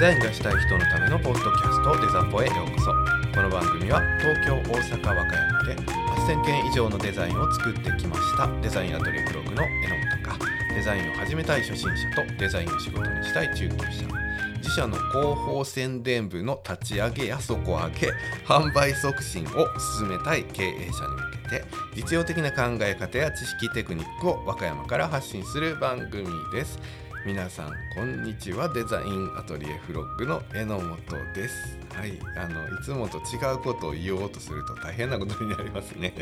ザインがしたい人のためのポッドキャストデザポへようこそこの番組は東京大阪和歌山で8000件以上のデザインを作ってきました。デザインアトリエブログの榎本かデザインを始めたい初心者とデザインを仕事にしたい中級者。自社の広報宣伝部の立ち上げや底上げ販売促進を進めたい経営者に向けて実用的な考え方や知識テクニックを和歌山から発信する番組です。皆さんこんにちは。デザインアトリエフロッグの榎本です。はいあのいつもと違うことを言おうとすると大変なことになりますね。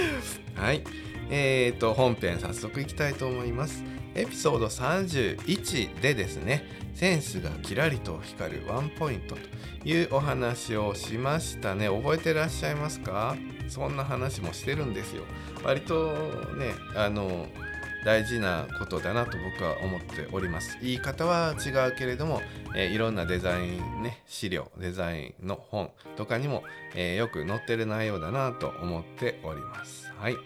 はいえーと本編早速いきたいと思います。エピソード31でですねセンスがキラリと光るワンポイントというお話をしましたね。覚えてらっしゃいますか？そんな話もしてるんですよ。割とねあの大事なことだなと僕は思っております。言い方は違うけれども、えー、いろんなデザインね資料デザインの本とかにも、えー、よく載ってる内容だなと思っております。はい。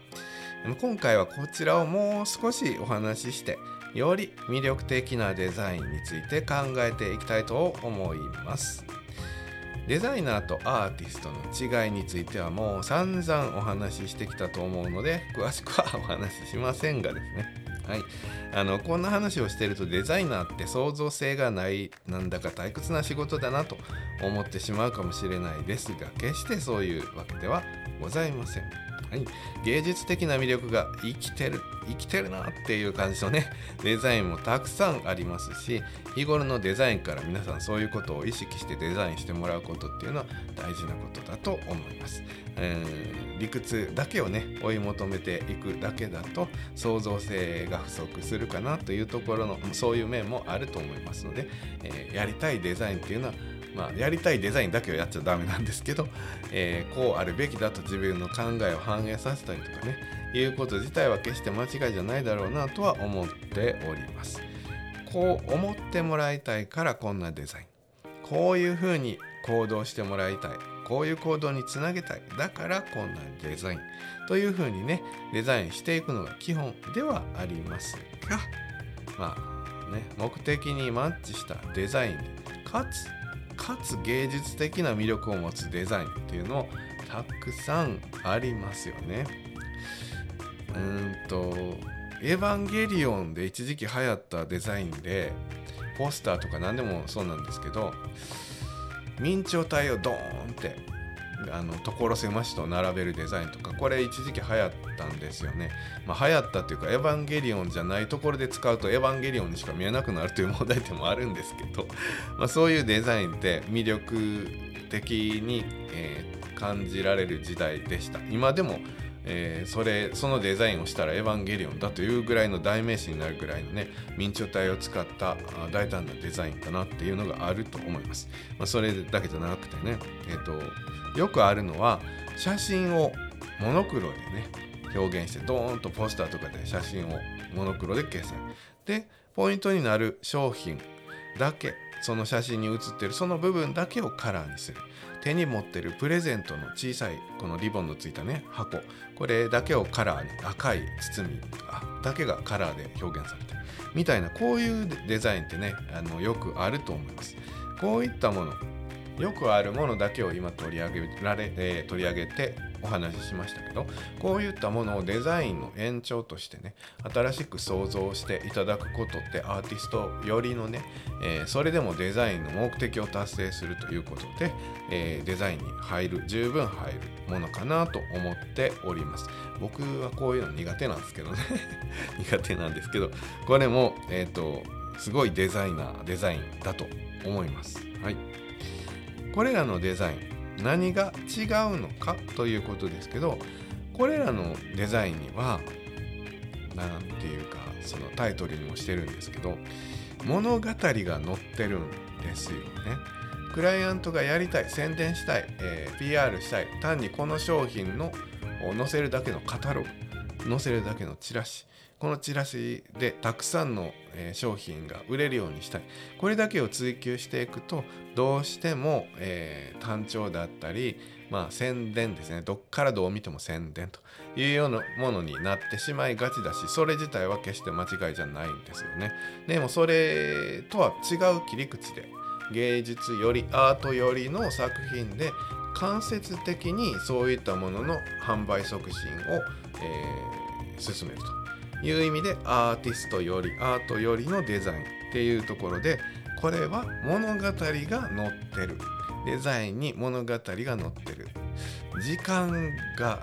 今回はこちらをもう少しお話ししてより魅力的なデザインについて考えていきたいと思います。デザイナーとアーティストの違いについてはもう散々お話ししてきたと思うので詳しくはお話ししませんがですねはい、あのこんな話をしてるとデザイナーって創造性がないなんだか退屈な仕事だなと思ってしまうかもしれないですが決してそういうわけではございません。芸術的な魅力が生きてる生きてるなっていう感じのね デザインもたくさんありますし日頃のデザインから皆さんそういうことを意識してデザインしてもらうことっていうのは大事なことだと思います、えー、理屈だけをね追い求めていくだけだと創造性が不足するかなというところのそういう面もあると思いますので、えー、やりたいデザインっていうのはまあ、やりたいデザインだけをやっちゃダメなんですけど、えー、こうあるべきだと自分の考えを反映させたりとかねいうこと自体は決して間違いじゃないだろうなとは思っております。こう思ってもらいたいからこんなデザイン。こういうふうに行動してもらいたい。こういう行動につなげたい。だからこんなデザイン。というふうにねデザインしていくのが基本ではありますがまあね目的にマッチしたデザインかつかつ芸術的な魅力を持つデザインっていうのをたくさんありますよね。うんと「エヴァンゲリオン」で一時期流行ったデザインでポスターとか何でもそうなんですけど明朝体をドーンってあの所狭しと並べるデザインとかこれ一時期流行ったんですよね、まあ、流行ったというかエヴァンゲリオンじゃないところで使うとエヴァンゲリオンにしか見えなくなるという問題点もあるんですけど、まあ、そういうデザインって魅力的に、えー、感じられる時代でした。今でもえー、それそのデザインをしたらエヴァンゲリオンだというぐらいの代名詞になるぐらいのね明朝体を使った大胆なデザインかなっていうのがあると思います、まあ、それだけじゃなくてねえっ、ー、とよくあるのは写真をモノクロでね表現してドーンとポスターとかで写真をモノクロで掲載。でポイントになる商品だけその写真に写ってるその部分だけをカラーにする。手に持ってるプレゼントの小さいこのリボンのついたね箱。これだけをカラーに赤い包みだけがカラーで表現されてる。みたいなこういうデザインってねあのよくあると思います。こういったもの。よくあるものだけを今取り上げられ、えー、取り上げてお話ししましたけどこういったものをデザインの延長としてね新しく想像していただくことってアーティストよりのね、えー、それでもデザインの目的を達成するということで、えー、デザインに入る十分入るものかなと思っております。僕はこういうの苦手なんですけどね。苦手なんですけどこれもえっ、ー、とすごいデザイナーデザインだと思います。はい。これらのデザイン何が違うのかということですけどこれらのデザインには何ていうかそのタイトルにもしてるんですけど物語が載ってるんですよね。クライアントがやりたい宣伝したい、えー、PR したい単にこの商品の載せるだけのカタログ載せるだけのチラシこのチラシでたくさんの商品が売れるようにしたい。これだけを追求していくとどうしても、えー、単調だったり、まあ、宣伝ですね。どっからどう見ても宣伝というようなものになってしまいがちだしそれ自体は決して間違いじゃないんですよね。でもそれとは違う切り口で芸術よりアートよりの作品で間接的にそういったものの販売促進を、えー、進めると。いう意味でアーティストよりアートよりのデザインっていうところでこれは物語が載ってる。デザインに物語が載ってる。時間が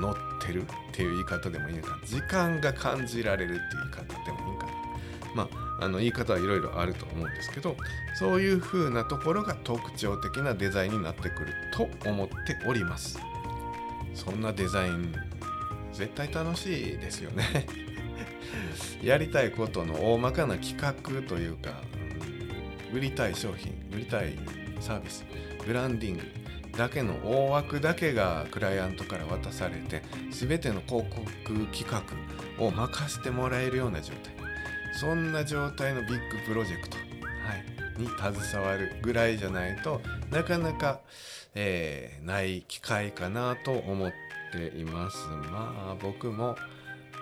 載ってるっていう言い方でもいいのか時間が感じられるっていう言い方でもいいかな。まああの言い方はいろいろあると思うんですけどそういう風なところが特徴的なデザインになってくると思っております。そんなデザイン絶対楽しいですよね。やりたいことの大まかな企画というか、売りたい商品売りたいサービスブランディングだけの大枠だけがクライアントから渡されて全ての広告企画を任せてもらえるような状態。そんな状態のビッグプロジェクト、はい、に携わるぐらいじゃないとなかなか、えー、ない機会かなと思っています。まあ僕も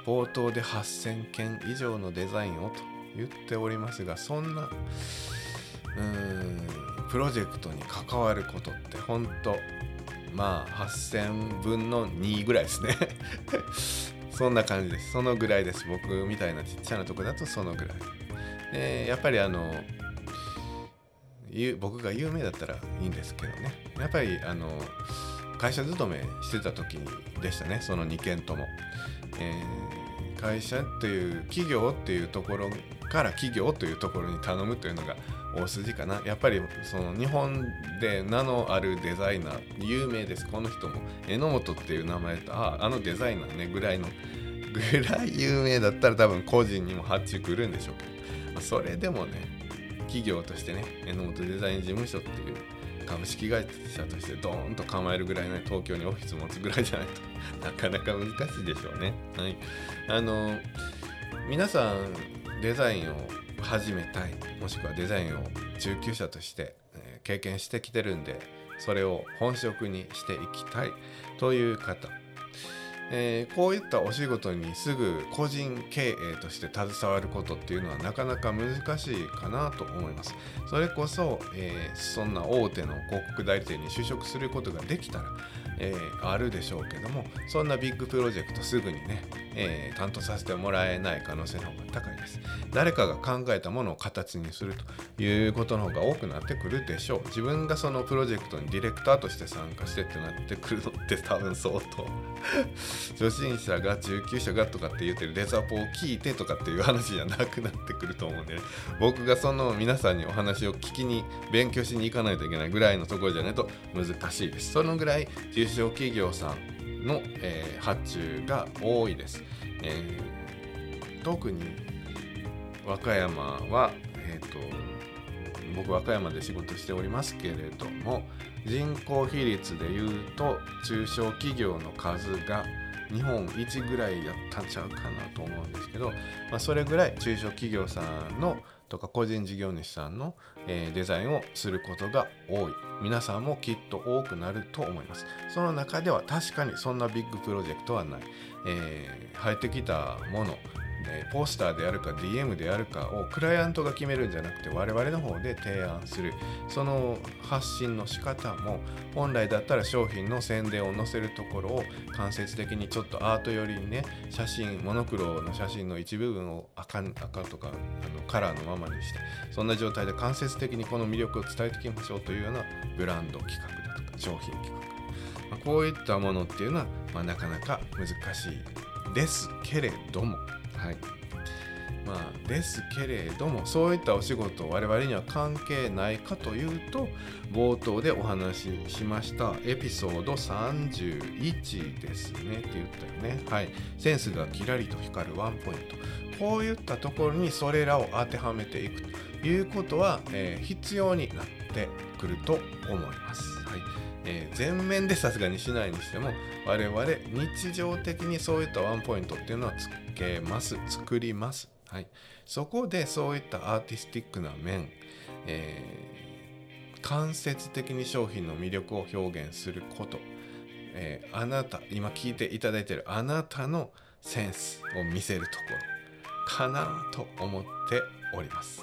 冒頭で8000件以上のデザインをと言っておりますがそんなうーんプロジェクトに関わることって本当まあ8000分の2ぐらいですね。そんな感じです。そのぐらいです。僕みたいなちっちゃなとこだとそのぐらい。でやっぱりあの僕が有名だったらいいんですけどね。やっぱりあの会社勤めしてた時でしたね。その2件とも、えー、会社という企業っていうところから企業というところに頼むというのが大筋かな。やっぱりその日本で名のあるデザイナー有名ですこの人も。榎本っていう名前とあああのデザイナーねぐらいの ぐらい有名だったら多分個人にも発注来るんでしょうけど、ま、それでもね企業としてね榎本デザイン事務所っていう株式会社としてドーンと構えるぐらいね東京にオフィス持つぐらいじゃないと なかなか難しいでしょうね。はい。あの皆さんデザインを始めたいもしくはデザインを中級者として、え経験してきてるんでそれを本職にしていきたいという方、えー、こういったお仕事にすぐ個人経営として携わることっていうのはなかなか難しいかなと思います。それこそ、えー、そんな大手の広告代理店に就職することができたらえー、あるでしょうけどもそんなビッグプロジェクトすぐにね、えー、担当させてもらえない可能性の方が高いです。誰かが考えたものを形にするということの方が多くなってくるでしょう。自分がそのプロジェクトにディレクターとして参加してってなってくるのって多分相当。初心者が中級者がとかって言ってるレザポを聞いてとかっていう話じゃなくなってくると思うんで、ね、僕がその皆さんにお話を聞きに勉強しに行かないといけないぐらいのところじゃないと難しいです。そのぐらい中小企業さんの、えー、発注が多いです、えー、特に和歌山は、えーと、僕和歌山で仕事しておりますけれども人口比率でいうと中小企業の数が日本一ぐらいやったんちゃうかなと思うんですけど、まあ、それぐらい中小企業さんのとか個人事業主さんの、え、デザインをすることが多い。皆さんもきっと多くなると思います。その中では確かにそんなビッグプロジェクトはない、えー、入ってきたものえポスターであるか DM であるかをクライアントが決めるんじゃなくて我々の方で提案する。その発信の仕方も本来だったら商品の宣伝を載せるところを間接的にちょっとアート寄りにね写真モノクロの写真の一部分を赤赤とかあのカラーのままにしてそんな状態で間接的にこの魅力を伝えていきましょうというようなブランド企画だとか商品企画、ま、こういったものっていうのは、まあ、なかなか難しいですけれども。はい。まあ、ですけれどもそういったお仕事我々には関係ないかというと冒頭でお話ししましたエピソード31ですねって言ったよね。はい。センスがキラリと光るワンポイント。こういったところにそれらを当てはめていくということは、えー、必要になってくると思います。はい。えー、全面でさすがにしないにしても我々日常的にそういったワンポイントっていうのはつけます作ります、はい、そこでそういったアーティスティックな面、えー、間接的に商品の魅力を表現すること、えー、あなた今聞いていただいているあなたのセンスを見せるところかなと思っております。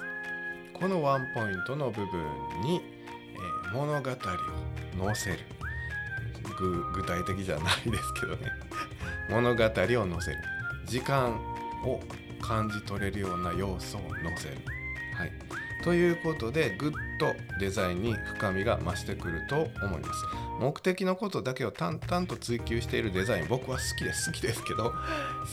このワンポイントの部分に、え、物語を載せる。具体的じゃないですけどね。物語を載せる。時間を感じ取れるような要素を載せる。はい、ということでぐっとデザインに深みが増してくると思います。目的のことだけを淡々と追求しているデザイン僕は好きです。好きですけど好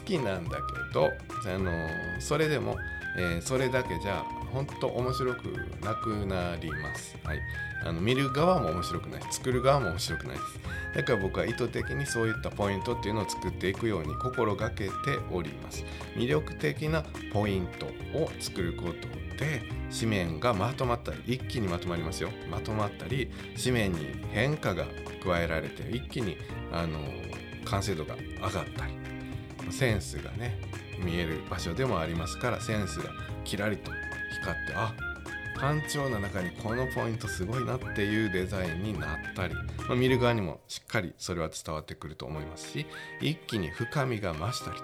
きなんだけどあのそれでも、えー、それだけじゃ本当面白くなくなります。はい、あの見る側も面白くない作る側も面白くないです。だから僕は意図的にそういったポイントっていうのを作っていくように心がけております。魅力的なポイントを作ることで紙面がまとまったり一気にまとまりますよまとまったり紙面に変化が加えられて一気にあの完成度が上がったりセンスがね見える場所でもありますからセンスがキラリと光ってあ単調な中にこのポイントすごいなっていうデザインになったり、まあ、見る側にもしっかりそれは伝わってくると思いますし一気に深みが増したり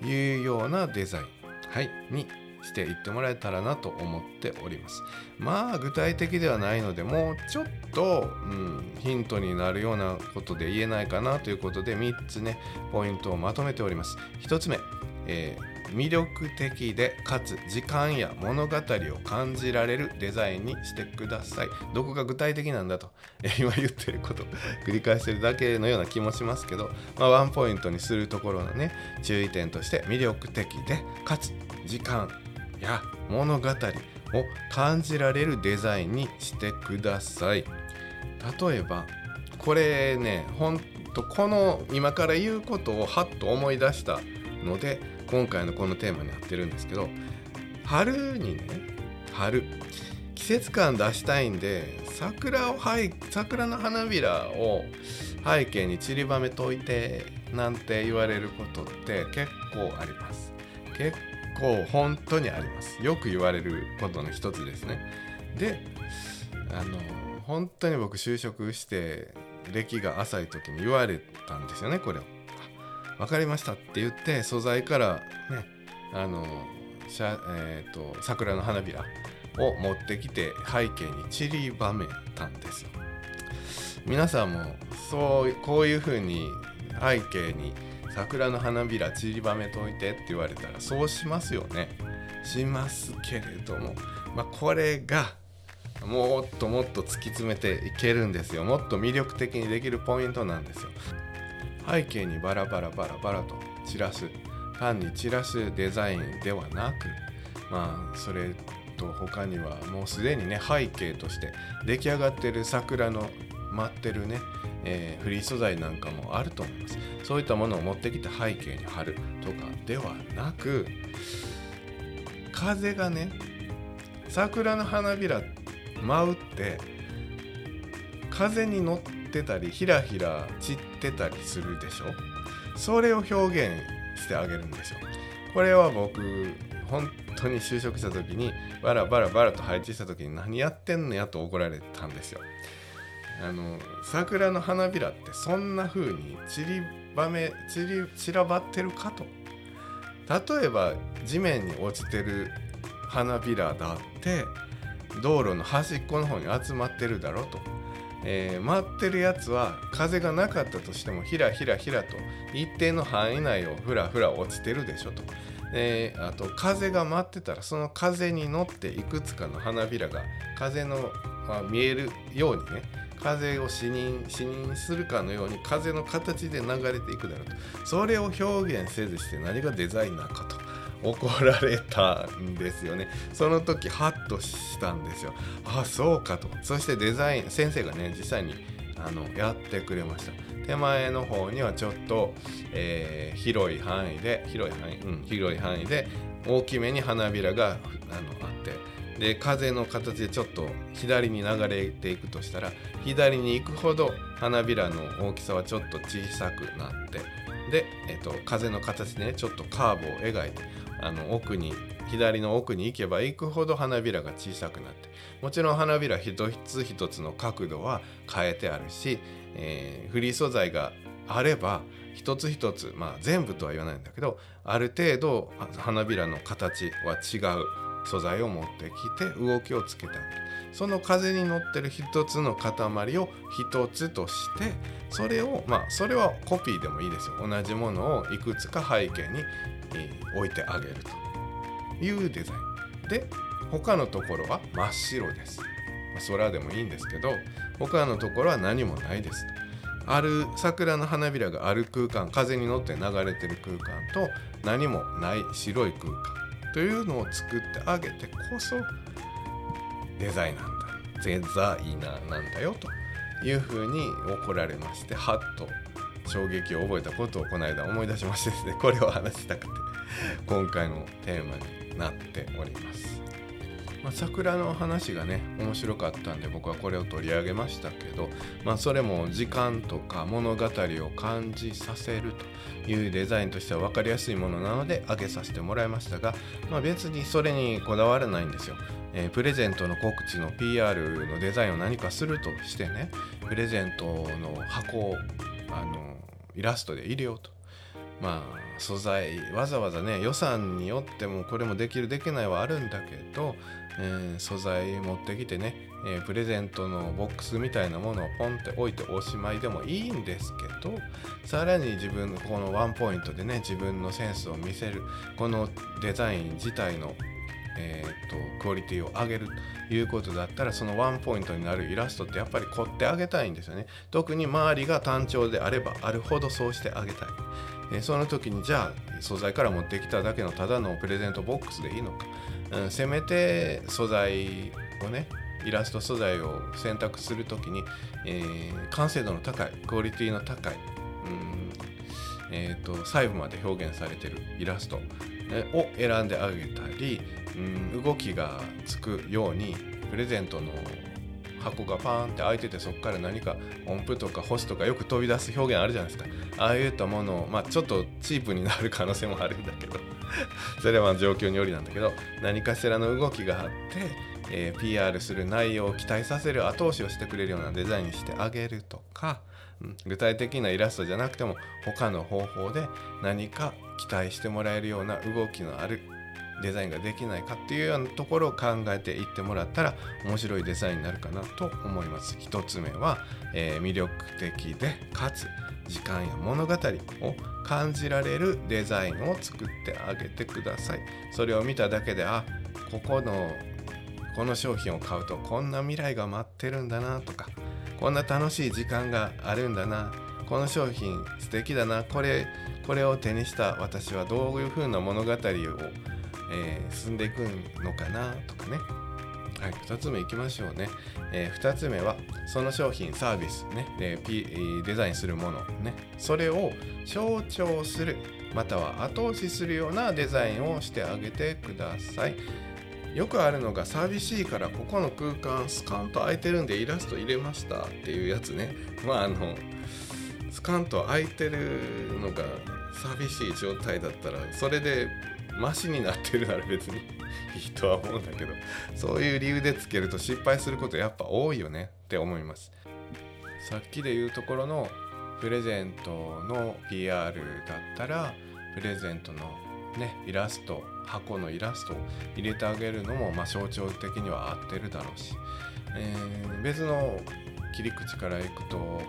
というようなデザイン、はい、にしていってもらえたらなと思っております。まあ具体的ではないのでもうちょっと、うん、ヒントになるようなことで言えないかなということで3つねポイントをまとめております。1つ目、えー魅力的でかつ時間や物語を感じられるデザインにしてください。どこが具体的なんだと 今言ってること 繰り返してるだけのような気もしますけど、まあ、ワンポイントにするところのね注意点として魅力的でかつ時間や物語を感じられるデザインにしてください。例えばこれねほんとこの今から言うことをはっと思い出したので今回のこのテーマになってるんですけど春にね春季節感出したいんで桜を桜の花びらを背景に散りばめといてなんて言われることって結構あります。結構本当にあります。よく言われることの一つですね。であの本当に僕就職して歴が浅い時に言われたんですよねこれを。分かりましたって言って素材からねあのえーと、桜の花びらを持ってきて背景に散りばめたんですよ。皆さんもそうこういう風に背景に桜の花びら散りばめといてって言われたらそうしますよね。しますけれども、まあ、これがもっともっと突き詰めていけるんですよ。もっと魅力的にできるポイントなんですよ。背景にバラバラバラバラと散らす単に散らすデザインではなくまあそれと他にはもうすでにね背景として出来上がってる桜の待ってるね、えー、フリー素材なんかもあると思います。そういったものを持ってきて背景に貼るとかではなく風がね桜の花びら舞うって風に乗っててたりひらひら散ってたりするでしょ？それを表現してあげるんですよ。これは僕本当に就職した時にバラバラバラと配置した時に何やってんのやと怒られたんですよ。あの桜の花びらってそんな風に散りばめ散り散らばってるかと。例えば地面に落ちてる花びらだって道路の端っこの方に集まってるだろうと。えー、回ってるやつは風がなかったとしてもひらひらひらと一定の範囲内をふらふら落ちてるでしょと。えー、あと風が舞ってたらその風に乗っていくつかの花びらが風の、まあ、見えるようにね風を視認視認するかのように風の形で流れていくだろうとそれを表現せずして何がデザインなのかと怒られたんですよね。その時ハッとしたんですよ。あそうかと。そしてデザイン先生がね実際にあのやってくれました。手前の方にはちょっと、えー、広い範囲で広い範囲、うん、広い範囲で大きめに花びらがあのあって。で風の形でちょっと左に流れていくとしたら左に行くほど花びらの大きさはちょっと小さくなって。で、えっと、風の形でねちょっとカーブを描いて。あの奥に左の奥に行けば行くほど花びらが小さくなってもちろん花びら一つ一つの角度は変えてあるし、えー、フリー素材があれば一つ一つまあ全部とは言わないんだけどある程度花びらの形は違う素材を持ってきて動きをつけてあげる。その風に乗ってる一つの塊を一つとしてそれをまあそれはコピーでもいいですよ。同じものをいくつか背景に、置いてあげるというデザイン。で他のところは真っ白です、まあ、空でもいいんですけど他のところは何もないです。ある桜の花びらがある空間風に乗って流れてる空間と何もない白い空間というのを作ってあげてこそデザイナーだ。デザイナーなんだよというふうに怒られましてはっと衝撃を覚えたことをこの間思い出しましてですねこれを話したくて。今回のテーマになっております。まあ、桜の話がね面白かったんで僕はこれを取り上げましたけど、まあ、それも時間とか物語を感じさせるというデザインとしては分かりやすいものなので挙げさせてもらいましたが、まあ、別にそれにこだわらないんですよ。えー、プレゼントの告知の PR のデザインを何かするとしてねプレゼントの箱をあのイラストで入れようとまあ素材わざわざね予算によってもこれもできるできないはあるんだけど、えー、素材持ってきてね、えー、プレゼントのボックスみたいなものをポンって置いておしまいでもいいんですけどさらに自分のこのワンポイントでね自分のセンスを見せるこのデザイン自体のえーと、クオリティを上げるということだったらそのワンポイントになるイラストってやっぱり凝ってあげたいんですよね。特に周りが単調であればあるほどそうしてあげたい、え、その時にじゃあ素材から持ってきただけのただのプレゼントボックスでいいのか、うん、せめて素材をねイラスト素材を選択する時に、えー、完成度の高いクオリティの高い、うんえーと細部まで表現されてるイラストを選んであげたり、うん、動きがつくようにプレゼントの箱がパーンって開いててそこから何か音符とか星とかよく飛び出す表現あるじゃないですか。ああいったものをまあちょっとチープになる可能性もあるんだけど。それは状況によりなんだけど何かしらの動きがあって、えー、PR する内容を期待させる後押しをしてくれるようなデザインにしてあげるとか、うん、具体的なイラストじゃなくても他の方法で何か期待してもらえるような動きのあるデザインができないかっていうようなところを考えていってもらったら面白いデザインになるかなと思います。1つ目は、えー、魅力的でかつ時間や物語を感じられるデザインを作ってあげてください。それを見ただけであここのこの商品を買うとこんな未来が待ってるんだなとかこんな楽しい時間があるんだなこの商品素敵だなこれこれを手にした私はどういう風な物語を、えー、進んでいくのかなとかね。はい、2つ目いきましょうね、えー、2つ目はその商品サービスね。で、P、デザインするものね。それを象徴するまたは後押しするようなデザインをしてあげてください。よくあるのが寂しいからここの空間スカンと空いてるんでイラスト入れましたっていうやつね。まああのスカンと空いてるのが寂しい状態だったらそれでマシになってるなら別に いいとは思うんだけどそういう理由でつけると失敗することやっぱ多いよねって思います。さっきで言うところのプレゼントの PR だったらプレゼントのねイラスト箱のイラストを入れてあげるのも、まあ、象徴的には合ってるだろうし、えー、別の切り口からいくと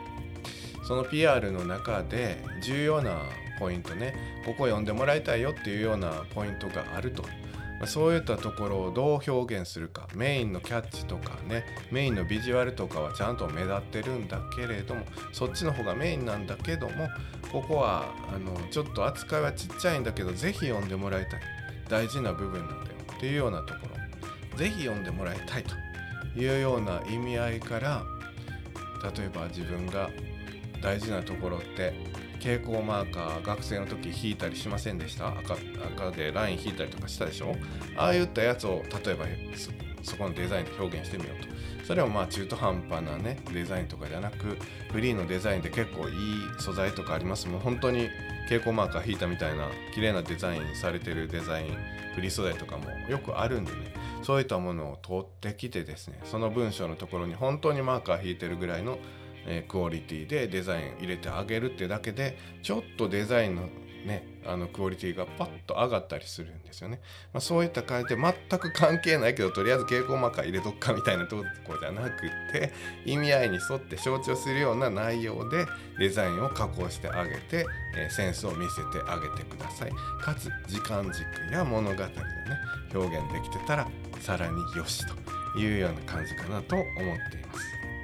その PR の中で重要なポイントね。ここ読んでもらいたいよっていうようなポイントがあると。そういったところをどう表現するか。メインのキャッチとかね。メインのビジュアルとかはちゃんと目立ってるんだけれども。そっちの方がメインなんだけども。ここはあのちょっと扱いはちっちゃいんだけど是非読んでもらいたい。大事な部分なんだよっていうようなところ。是非読んでもらいたいというような意味合いから例えば自分が大事なところって蛍光マーカー学生の時引いたりしませんでした？赤赤でライン引いたりとかしたでしょ？ああいったやつを例えばそこのデザインで表現してみようと。それはまあ中途半端なねデザインとかじゃなくフリーのデザインで結構いい素材とかあります。もう本当に蛍光マーカー引いたみたいな綺麗なデザインされてるデザインフリー素材とかもよくあるんでね。そういったものを取ってきてですねその文章のところに本当にマーカー引いてるぐらいのえクオリティでデザイン入れてあげるってだけでちょっとデザインのねあのクオリティがパッと上がったりするんですよね、まあ、そういった感じで全く関係ないけどとりあえず蛍光マーカー入れとくかみたいなとこじゃなくて意味合いに沿って象徴するような内容でデザインを加工してあげて、え、センスを見せてあげてください。かつ時間軸や物語でね表現できてたらさらによしというような感じかなと思っていま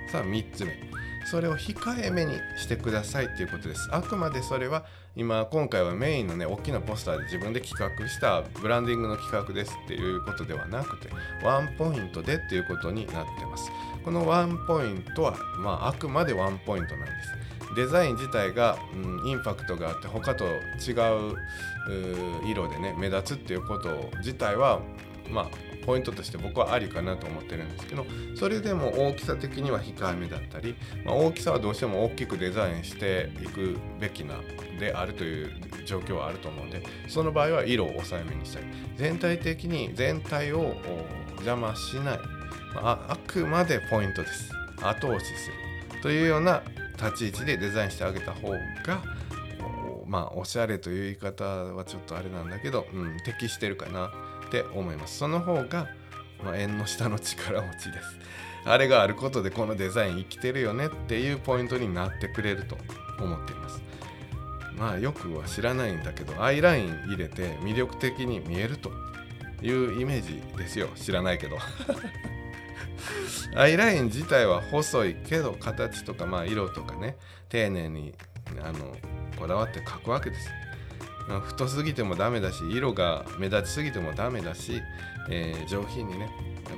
す。さあ3つ目。それを控えめにしてくださいっていうことです。あくまでそれは今今回はメインのね大きなポスターで自分で企画したブランディングの企画ですっていうことではなくてワンポイントでっていうことになってます。このワンポイントはまああくまでワンポイントなんです。デザイン自体が、うん、インパクトがあって他と違う色でね目立つっていうこと自体はまあポイントとして僕はありかなと思ってるんですけどそれでも大きさ的には控えめだったり、まあ、大きさはどうしても大きくデザインしていくべきなであるという状況はあると思うんでその場合は色を抑えめにしたり全体的に全体を邪魔しない、まあ、あくまでポイントです。後押しする。というような立ち位置でデザインしてあげた方がまあおしゃれという言い方はちょっとあれなんだけど、うん、適してるかな。って思います。その方が、まあ、縁の下の力持ちです。あれがあることでこのデザイン生きてるよねっていうポイントになってくれると思っています。まあよくは知らないんだけどアイライン入れて魅力的に見えるというイメージですよ。知らないけど。アイライン自体は細いけど形とかまあ色とかね丁寧にあのこだわって描くわけです太すぎてもダメだし色が目立ちすぎてもダメだし、えー、上品にね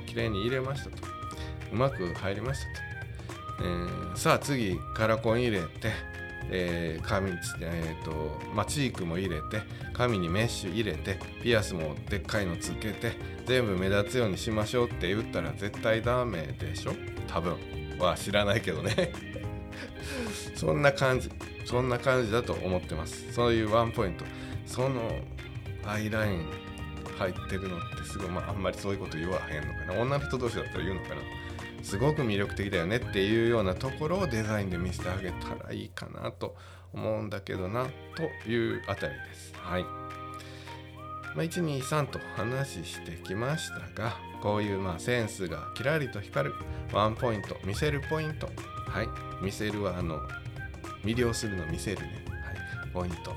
綺麗に入れましたと。うまく入りましたと、えー、さあ次カラコン入れて、えー、髪、えーとまあ、チークも入れて髪にメッシュ入れてピアスもでっかいのつけて全部目立つようにしましょうって言ったら絶対ダメでしょ？多分。は知らないけどね。そんな感じそんな感じだと思ってますそういうワンポイントそのアイライン入ってるのってすごい、まあ、あんまりそういうこと言わへんのかな女の人同士だったら言うのかなすごく魅力的だよねっていうようなところをデザインで見せてあげたらいいかなと思うんだけどなというあたりです。はい。まあ、123と話してきましたがこういうまあセンスがキラリと光るワンポイント見せるポイントはい。見せるはあの魅了するの見せるね、はい、ポイント。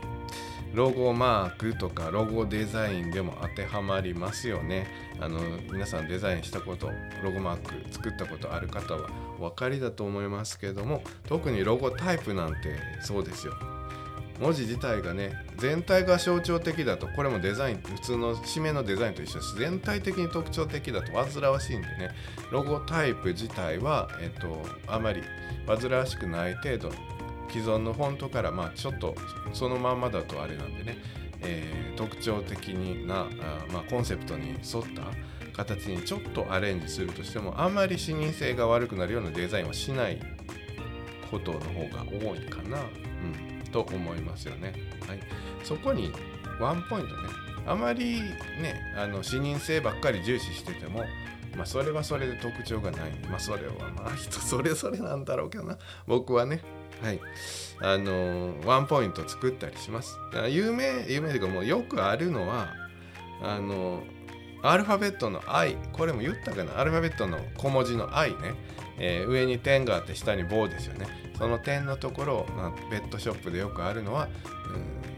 ロゴマークとかロゴデザインでも当てはまりますよね。あの皆さんデザインしたことロゴマーク作ったことある方はお分かりだと思いますけども特にロゴタイプなんてそうですよ。文字自体がね全体が象徴的だとこれもデザイン普通の締めのデザインと一緒です全体的に特徴的だと煩わしいんでね。ロゴタイプ自体は、えっと、あまり煩わしくない程度既存のフォントからまあちょっとそのまんまだとあれなんでね、えー、特徴的なあ、まあ、コンセプトに沿った形にちょっとアレンジするとしてもあまり視認性が悪くなるようなデザインはしないことの方が多いかな、うん、と思いますよね。はい、そこにワンポイントね。あまりねあの視認性ばっかり重視しててもまあそれはそれで特徴がない。まあそれはまあ人それぞれなんだろうけどな。僕はね。はい。あのワンポイント作ったりします。有名有名というかもうよくあるのはあのアルファベットの I これも言ったかな？アルファベットの小文字の I ね、えー、上に点があって下に棒ですよね。その点のところ、まあ、ペットショップでよくあるのは、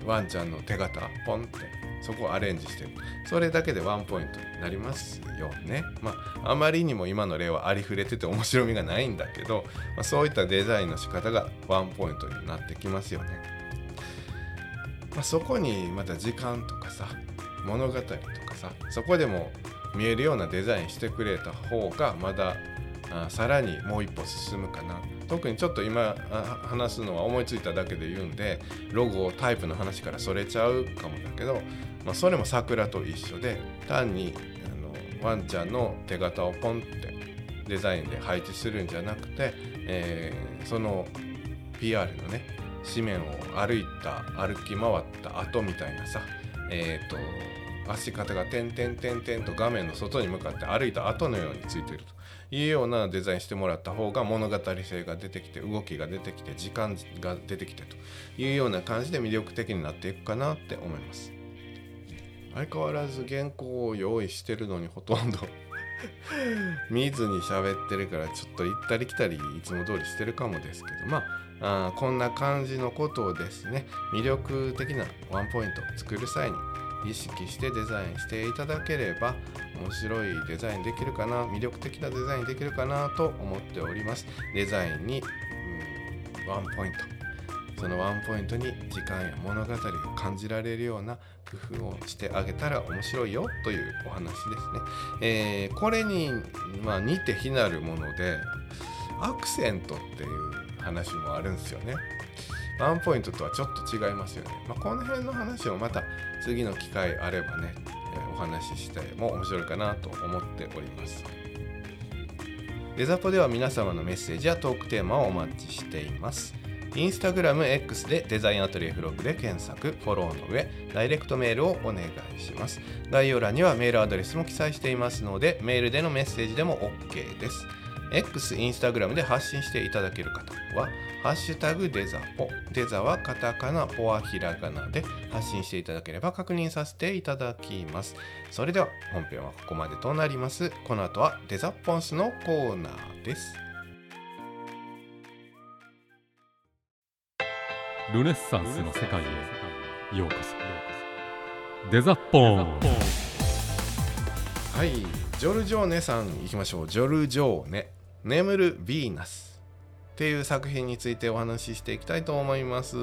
うん、ワンちゃんの手形ポンってそこをアレンジしてる。それだけでワンポイントになりますよね。まああまりにも今の例はありふれてて面白みがないんだけど、まあ、そういったデザインの仕方がワンポイントになってきますよね、まあ、そこにまた時間とかさ物語とかさそこでも見えるようなデザインしてくれた方がまだあさらにもう一歩進むかな。特にちょっと今話すのは思いついただけで言うんでロゴタイプの話からそれちゃうかもだけど、まあ、それも桜と一緒で単にあのワンちゃんの手形をポンってデザインで配置するんじゃなくて、えー、その PR のね紙面を歩いた歩き回った後みたいなさえっ、ー、と足方が点々点々と画面の外に向かって歩いた後のようについてると。いうようなデザインしてもらった方が物語性が出てきて動きが出てきて時間が出てきてというような感じで魅力的になっていくかなって思います。相変わらず原稿を用意してるのにほとんど。見ずに喋ってるからちょっと行ったり来たりいつも通りしてるかもですけど。まああこんな感じのことをですね魅力的なワンポイントを作る際に意識してデザインしていただければ面白いデザインできるかな魅力的なデザインできるかなと思っております。デザインに、うん、ワンポイント。そのワンポイントに時間や物語を感じられるような工夫をしてあげたら面白いよというお話ですね、えー、これに、まあ、似て非なるものでアクセントっていう話もあるんですよね。ワンポイントとはちょっと違いますよね、まあ、この辺の話をまた次の機会あればね、え、お話ししても面白いかなと思っておりますデザポでは皆様のメッセージやトークテーマをお待ちしていますインスタグラム X でデザインアトリエフログで検索、フォローの上、ダイレクトメールをお願いします。概要欄にはメールアドレスも記載していますので、メールでのメッセージでも OK です。X、インスタグラムで発信していただける方は、ハッシュタグデザポ、デザはカタカナ、ポはひらがなで発信していただければ確認させていただきます。それでは本編はここまでとなります。この後はデザポンスのコーナーです。ルネッサンスの世界へようこそデザッポンはいジョルジョーネさんいきましょうジョルジョーネ眠るヴィーナスっていう作品についてお話ししていきたいと思います、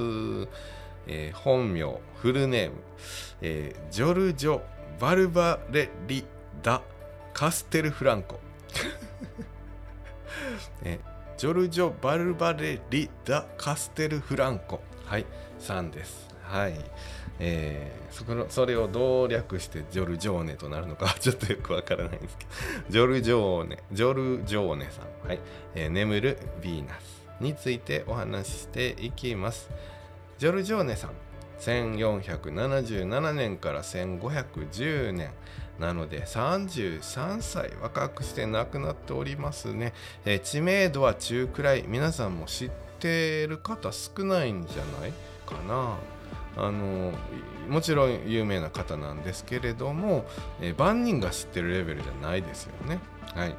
えー、本名フルネーム、えー、ジョルジョ・バルバレリ・ダ・カステルフランコ、えジョルジョ・バルバレリ・ダ・カステルフランコ。はい3です。はい。えー、それをどう略してジョルジョーネとなるのか ちょっとよくわからないんですけどジョルジョーネジョルジョーネさん。はい、えー、眠るヴィーナスについてお話ししていきます。ジョルジョーネさん1477年から1510年。なので33歳若くして亡くなっておりますね、えー、知名度は中くらい。皆さんも知ってる方少ないんじゃないかな。あのもちろん有名な方なんですけれども、え万人が知ってるレベルじゃないですよね。はい、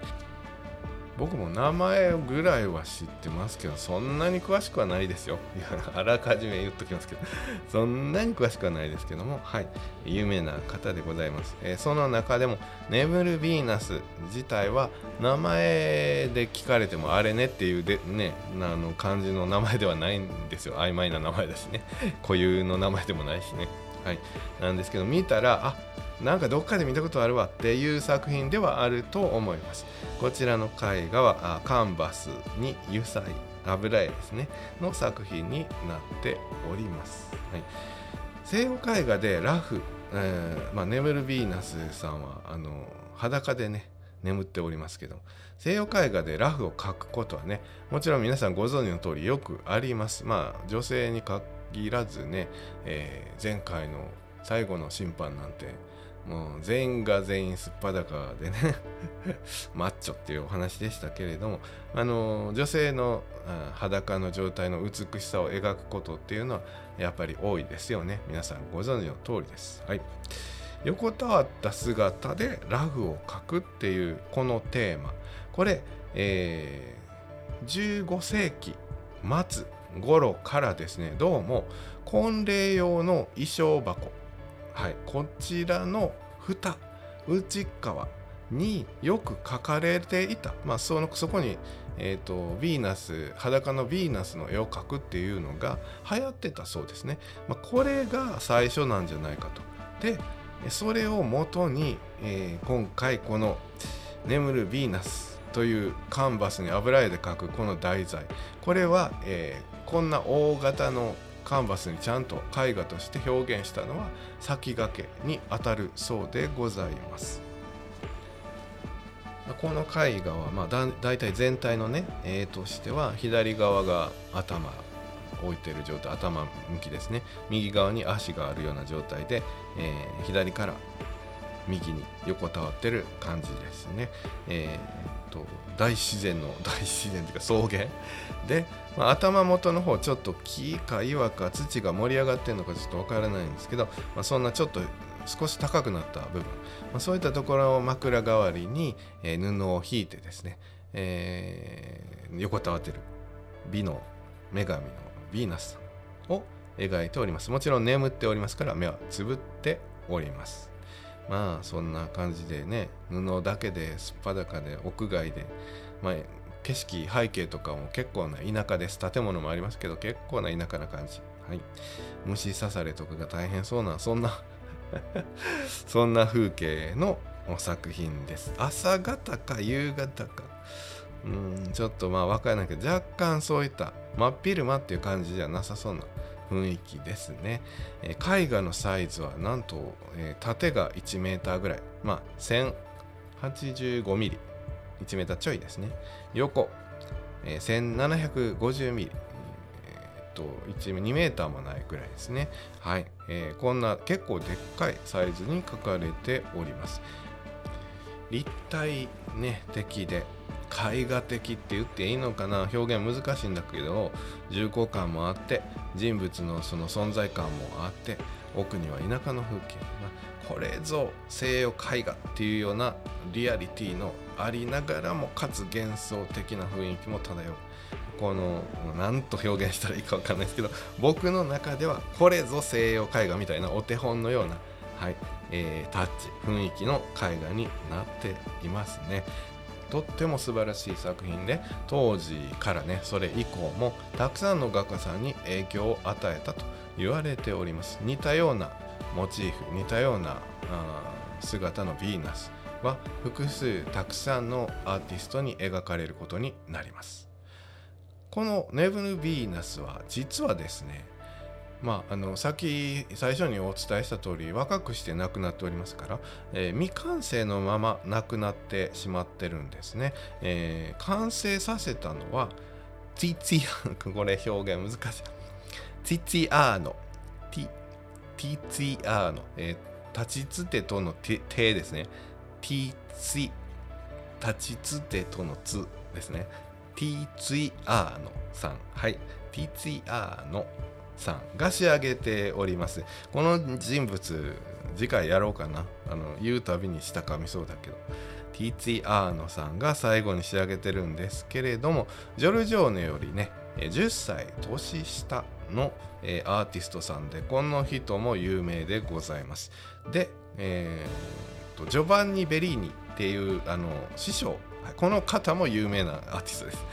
僕も名前ぐらいは知ってますけどそんなに詳しくはないですよ。いやあらかじめ言っときますけど。そんなに詳しくはないですけども。はい。有名な方でございます、えー、その中でも眠るヴィーナス自体は名前で聞かれてもあれねっていうでねあの漢字の名前ではないんですよ。曖昧な名前だしね。固有の名前でもないしね。はい。なんですけど見たらあなんかどっかで見たことあるわっていう作品ではあると思います。こちらの絵画はカンバスに油彩油絵ですねの作品になっております、はい、西洋絵画でラフ、えーまあ、眠るヴィーナスさんはあの裸でね眠っておりますけど西洋絵画でラフを描くことはねもちろん皆さんご存知の通りよくあります。まあ女性に限らずね、えー、前回の最後の審判なんてもう全員が全員すっぱだかでね マッチョっていうお話でしたけれどもあの女性の裸の状態の美しさを描くことっていうのはやっぱり多いですよね。皆さんご存知の通りです。はい。横たわった姿でラフを描くっていうこのテーマ。これ、えー、15世紀末頃からですねどうも婚礼用の衣装箱。はい、こちらの蓋内側によく書かれていた、まあ、そのそこに、えーと、ヴィーナス裸のヴィーナスの絵を描くっていうのが流行ってたそうですね、まあ、これが最初なんじゃないかと。でそれをもとに、えー、今回この「眠るヴィーナス」というカンバスに油絵で描くこの題材。これは、えー、こんな大型のカンバスにちゃんと絵画として表現したのは先駆けにあたるそうでございます。この絵画はまあだ大体全体のね絵としては左側が頭置いてる状態頭向きですね右側に足があるような状態で、えー、左から右に横たわってる感じですね、えーと大自然の大自然というか草原。で、まあ、頭元の方ちょっと木か岩か土が盛り上がってるのかちょっとわからないんですけど、まあ、そんなちょっと少し高くなった部分、まあ、そういったところを枕代わりに、えー、布を引いてですね、えー、横たわってる美の女神のヴィーナスを描いております。もちろん眠っておりますから目はつぶっております。まあそんな感じでね布だけですっぱだかで屋外で、まあ、景色背景とかも結構な田舎です。建物もありますけど結構な田舎な感じ。はい。虫刺されとかが大変そうなそんな そんな風景の作品です。朝方か夕方か。うんちょっとまあ分からないけど若干そういった真っ昼間っていう感じじゃなさそうな雰囲気ですね、えー、絵画のサイズはなんと、えー、縦が1メーターぐらい。まあ1085ミリ。1メーターちょいですね。横、えー、1750ミリ。と2メーターもないぐらいですね。はい、えー、こんな結構でっかいサイズに書かれております。立体ね的で絵画的って言っていいのかな？表現難しいんだけど重厚感もあって人物のその存在感もあって奥には田舎の風景がこれぞ西洋絵画っていうようなリアリティのありながらもかつ幻想的な雰囲気も漂う。この何と表現したらいいか分かんないですけど僕の中ではこれぞ西洋絵画みたいなお手本のような、はいえー、タッチ雰囲気の絵画になっていますね。とっても素晴らしい作品で当時からねそれ以降もたくさんの画家さんに影響を与えたと言われております似たようなモチーフ似たような姿のヴィーナスは複数たくさんのアーティストに描かれることになりますこのネブヌ・ヴィーナスは実はですねまあ、あの先最初にお伝えした通り若くして亡くなっておりますから、えー、未完成のまま亡くなってしまってるんですね、えー、完成させたのはティツィアーこれ表現難しい。ティツィアーノティティツィアーノ、えー、立ちつてとの手ですね。ティツィ立ちつてとのつですね。ティツィアーノさん。はい。ティツィアーノさんが仕上げております。この人物次回やろうかな。あの言うたびにしたかみそうだけど。ティツィアーノさんが最後に仕上げてるんですけれどもジョルジョーネよりね10歳年下の、アーティストさんでこの人も有名でございます。で、えー、ジョバンニ・ベリーニっていうあの師匠この方も有名なアーティストです。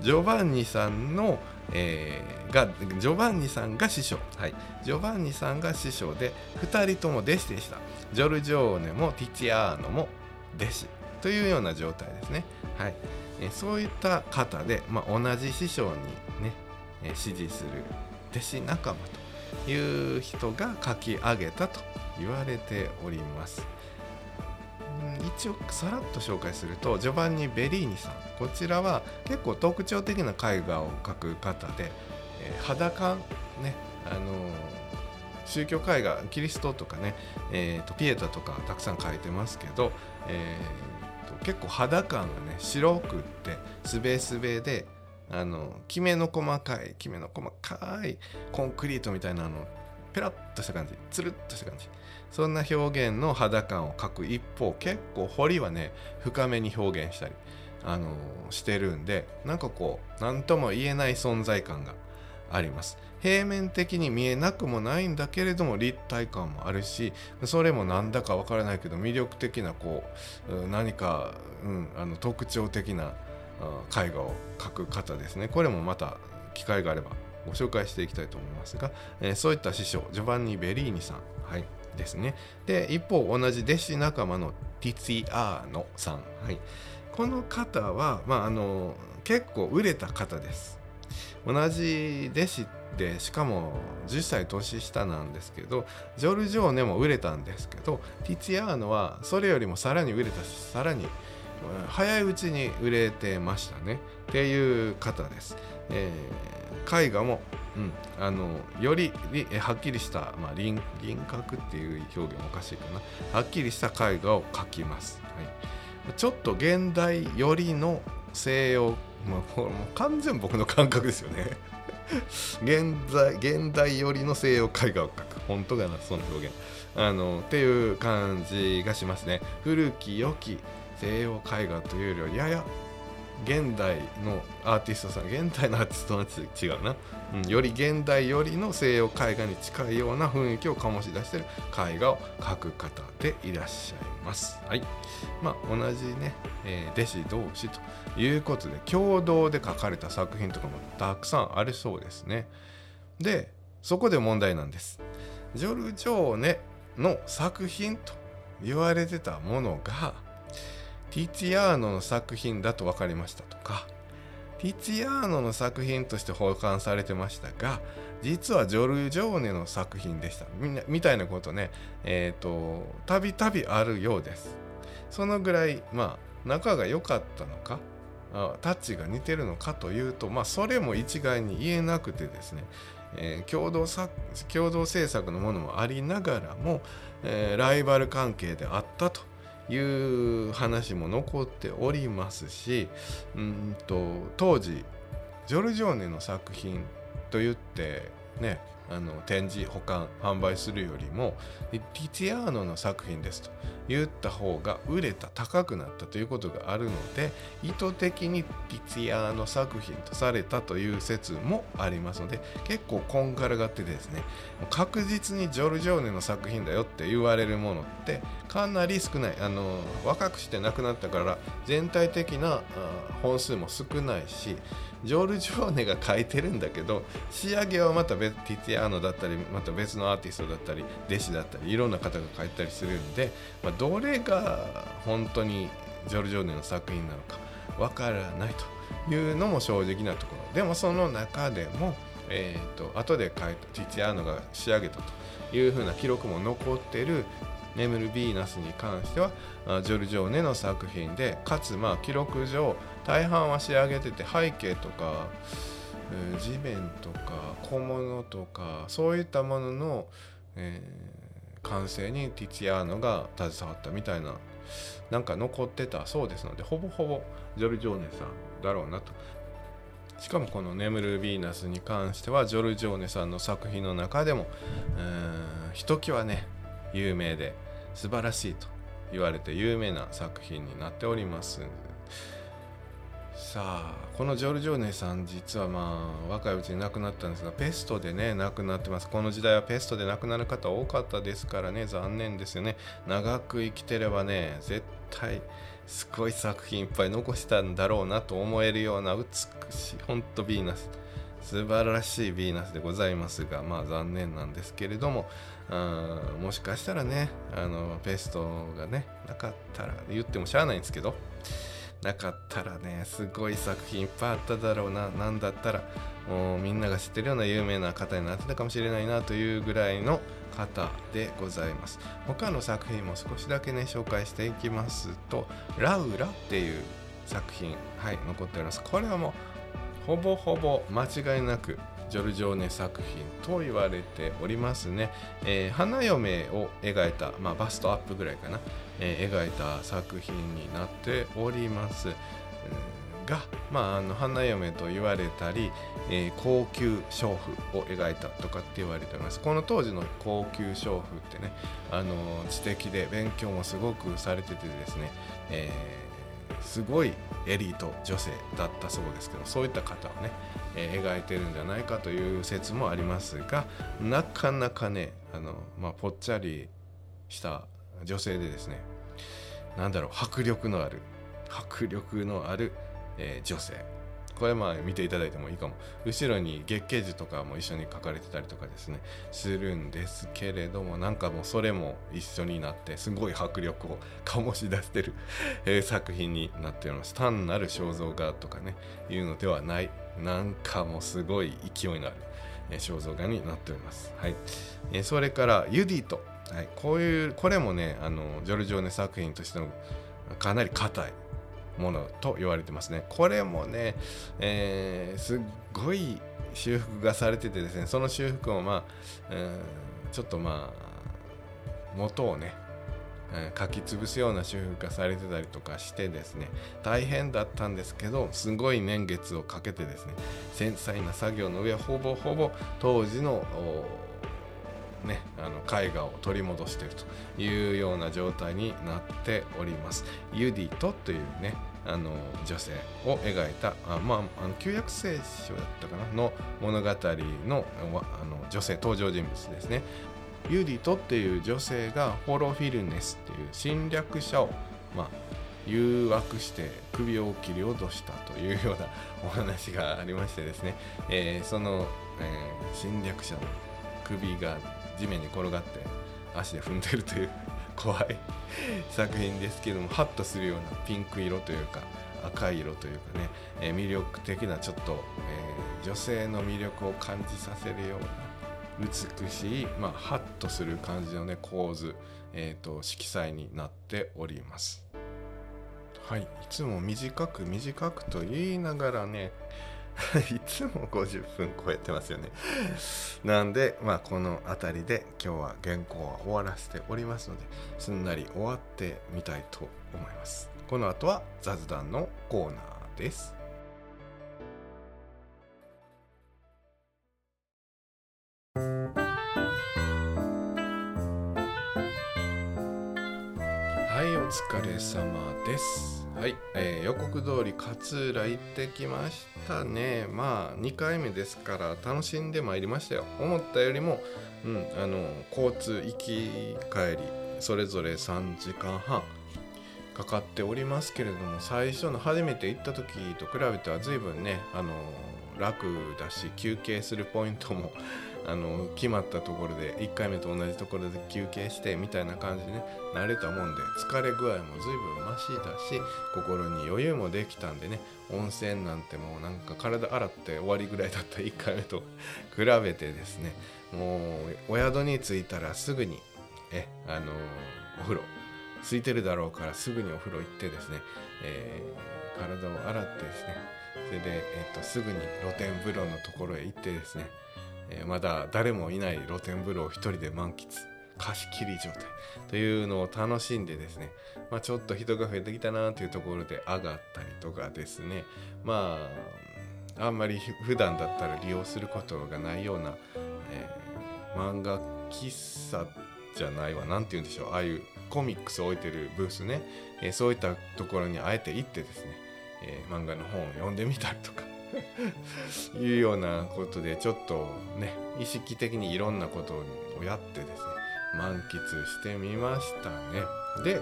ジョバンニさんのえー、がジョバンニさんが師匠、はい、ジョバンニさんが師匠で2人とも弟子でした。ジョルジョーネもティチアーノも弟子。というような状態ですね、はい。えー、そういった方で、まあ、同じ師匠にね、えー、指示する弟子仲間という人が書き上げたと言われております。一応さらっと紹介するとジョバンニ・ベリーニさん。こちらは結構特徴的な絵画を描く方で、えー、裸ねあのー、宗教絵画キリストとかね、えーと、ピエタとかたくさん描いてますけど、えーと、結構肌感がね白くってすべすべであのきめの細かいきめの細かいコンクリートみたいなのペラッとした感じつるっとした感じ。そんな表現の肌感を描く一方結構彫りはね深めに表現したり、あのー、してるんでなんかこう何とも言えない存在感があります。平面的に見えなくもないんだけれども立体感もあるしそれもなんだかわからないけど魅力的なこう何か、うん、あの特徴的な絵画を描く方ですね。これもまた機会があればご紹介していきたいと思いますが、えー、そういった師匠ジョバンニ・ベリーニさん、はい、ですね。で一方同じ弟子仲間のティツィアーノさん、はい、この方は、まあ、あの結構売れた方です。同じ弟子でしかも10歳年下なんですけどジョルジョーネも売れたんですけどティツィアーノはそれよりもさらに売れたしさらに早いうちに売れてましたね。っていう方です、えー、絵画もうん、あのよりはっきりした、まあ、輪輪郭っていう表現おかしいかな。はっきりした絵画を描きます、はい。ちょっと現代寄りの西洋まあ、これもう完全僕の感覚ですよね。現在現代寄りの西洋絵画を描く。本当かなその表現。あのっていう感じがしますね。古き良き西洋絵画というよりはやや現代のアーティストさん現代のアーティストは違うな、うん、より現代よりの西洋絵画に近いような雰囲気を醸し出している絵画を描く方でいらっしゃいます。はい。まあ同じね、えー、弟子同士ということで共同で描かれた作品とかもたくさんありそうですね。でそこで問題なんです。ジョルジョーネの作品と言われてたものがティツィアーノの作品だと分かりましたとか。ティツィアーノの作品として保管されてましたが実はジョルジョーネの作品でした。みみたいなことね。えっ、ー、とたびたびあるようです。そのぐらいまあ仲が良かったのかタッチが似てるのかというとまあそれも一概に言えなくてですね。えー、共同作共同制作のものもありながらも、えー、ライバル関係であったと。いう話も残っておりますしうんと当時ジョルジョーネの作品と言ってねあの展示保管販売するよりもティツィアーノの作品ですと言った方が売れた高くなったということがあるので意図的にティツィアーノ作品とされたという説もありますので結構こんがらがってですね確実にジョルジョーネの作品だよって言われるものってかなり少ない。あの若くして亡くなったから全体的な本数も少ないしジョルジョーネが書いてるんだけど仕上げはまた別ティティアーノだったりまた別のアーティストだったり弟子だったりいろんな方が書いたりするんで、まあ、どれが本当にジョルジョーネの作品なのかわからないというのも正直なところ。でもその中でもえーと、後で書いたティティアーノが仕上げたというふうな記録も残ってる眠るヴィーナスに関してはジョルジョーネの作品でかつまあ記録上大半は仕上げてて背景とか地面とか小物とかそういったものの、えー、完成にティツィアーノが携わったみたいななんか残ってたそうですのでほぼほぼジョルジョーネさんだろうなと。しかもこの「眠るヴィーナス」に関してはジョルジョーネさんの作品の中でもひときわね有名で素晴らしいと言われて有名な作品になっております。さあこのジョルジョーネさん実はまあ若いうちに亡くなったんですがペストでね亡くなってます。この時代はペストで亡くなる方多かったですからね残念ですよね。長く生きてればね絶対すごい作品いっぱい残したんだろうなと思えるような美しいほんとヴィーナス。素晴らしいヴィーナスでございますがまあ残念なんですけれどもあもしかしたらねあのペストがねなかったら言ってもしゃあないんですけどなかったらねすごい作品いっぱいあっただろうな何だったらもうみんなが知ってるような有名な方になってたかもしれないなというぐらいの方でございます。他の作品も少しだけね紹介していきますと「ラウラ」っていう作品はい残っております。これはもうほぼほぼ間違いなくジョルジョーネ作品と言われておりますね、えー、花嫁を描いた、まあ、バストアップぐらいかな、えー、描いた作品になっております、が、まあ、あの花嫁と言われたり、えー、高級娼婦を描いたとかって言われております。この当時の高級娼婦ってねあの知的で勉強もすごくされててですね、えー、すごいエリート女性だったそうですけどそういった方をねえー、描いてるんじゃないかという説もありますがなかなかねあの、まあ、ぽっちゃりした女性でですねなんだろう迫力のある迫力のある、えー、女性。これまあ見ていただいてもいいかも。後ろに月桂樹とかも一緒に書かれてたりとかですねするんですけれどもなんかもうそれも一緒になってすごい迫力を醸し出してる、え、作品になっております。単なる肖像画とかねいうのではない。なんかもうすごい勢いのある、え、肖像画になっております。はい、え、それからユディと、はい、こういうこれもねあのジョルジョーネ作品としてのかなり硬いものと言われてますね。これもね、えー、すっごい修復がされててですね、その修復もまあ、えー、ちょっとまあ、元をね、えーかき潰すような修復がされてたりとかしてですね大変だったんですけどすごい年月をかけてですね繊細な作業の上ほぼほぼ当時のね、あの絵画を取り戻しているというような状態になっております。ユディトというねあの女性を描いたあ、まあ、あの旧約聖書だったかなの物語のあの女性登場人物ですね。ユディトっていう女性がホロフィルネスっていう侵略者を、まあ、誘惑して首を切り落としたというような お話がありましてですね、えーその、えー侵略者の首が地面に転がって足で踏んでるという 怖い作品ですけどもハッとするようなピンク色というか赤い色というかね、え魅力的なちょっと、えー女性の魅力を感じさせるような美しい、まあ、ハッとする感じのね構図、えー、と色彩になっております。はい、いつも短く短くと言いながらね いつも50分超えてますよね。なんで、まあ、この辺りで今日は原稿は終わらせておりますのですんなり終わってみたいと思います。この後は雑談のコーナーです。はい、お疲れ様です。はい、えー予告通り勝浦行ってきましたね。まあ2回目ですから楽しんでまいりましたよ。思ったよりも、うん、あの交通行き帰りそれぞれ3時間半かかっておりますけれども最初の初めて行った時と比べては随分ねあの楽だし休憩するポイントもあの決まったところで1回目と同じところで休憩してみたいな感じでね慣れたもんで疲れ具合も随分マシだし心に余裕もできたんでね温泉なんてもうなんか体洗って終わりぐらいだった1回目と比べてですねもうお宿に着いたらすぐにえあのお風呂空いてるだろうからすぐにお風呂行ってですね、えー体を洗ってですねそれで、えっとすぐに露天風呂のところへ行ってですね、えーまだ誰もいない露天風呂を一人で満喫貸し切り状態というのを楽しんでですね、まあ、ちょっと人が増えてきたなというところで上がったりとかですねまああんまり普段だったら利用することがないような、えー漫画喫茶じゃないわ何て言うんでしょうああいうコミックスを置いてるブースね、えーそういったところにあえて行ってですね、えー漫画の本を読んでみたりとか いうようなことでちょっとね意識的にいろんなことをやってですね満喫してみましたね。で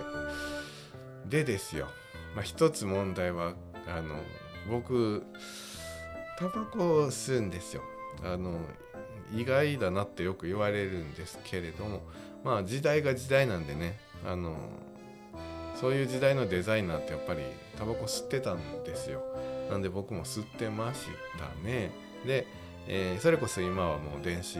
でですよ、まあ、一つ問題はあの僕タバコを吸うんですよ。あの意外だなってよく言われるんですけれどもまあ時代が時代なんでねあのそういう時代のデザイナーってやっぱりタバコ吸ってたんですよ。なんで僕も吸ってましたね。で、えーそれこそ今はもう電子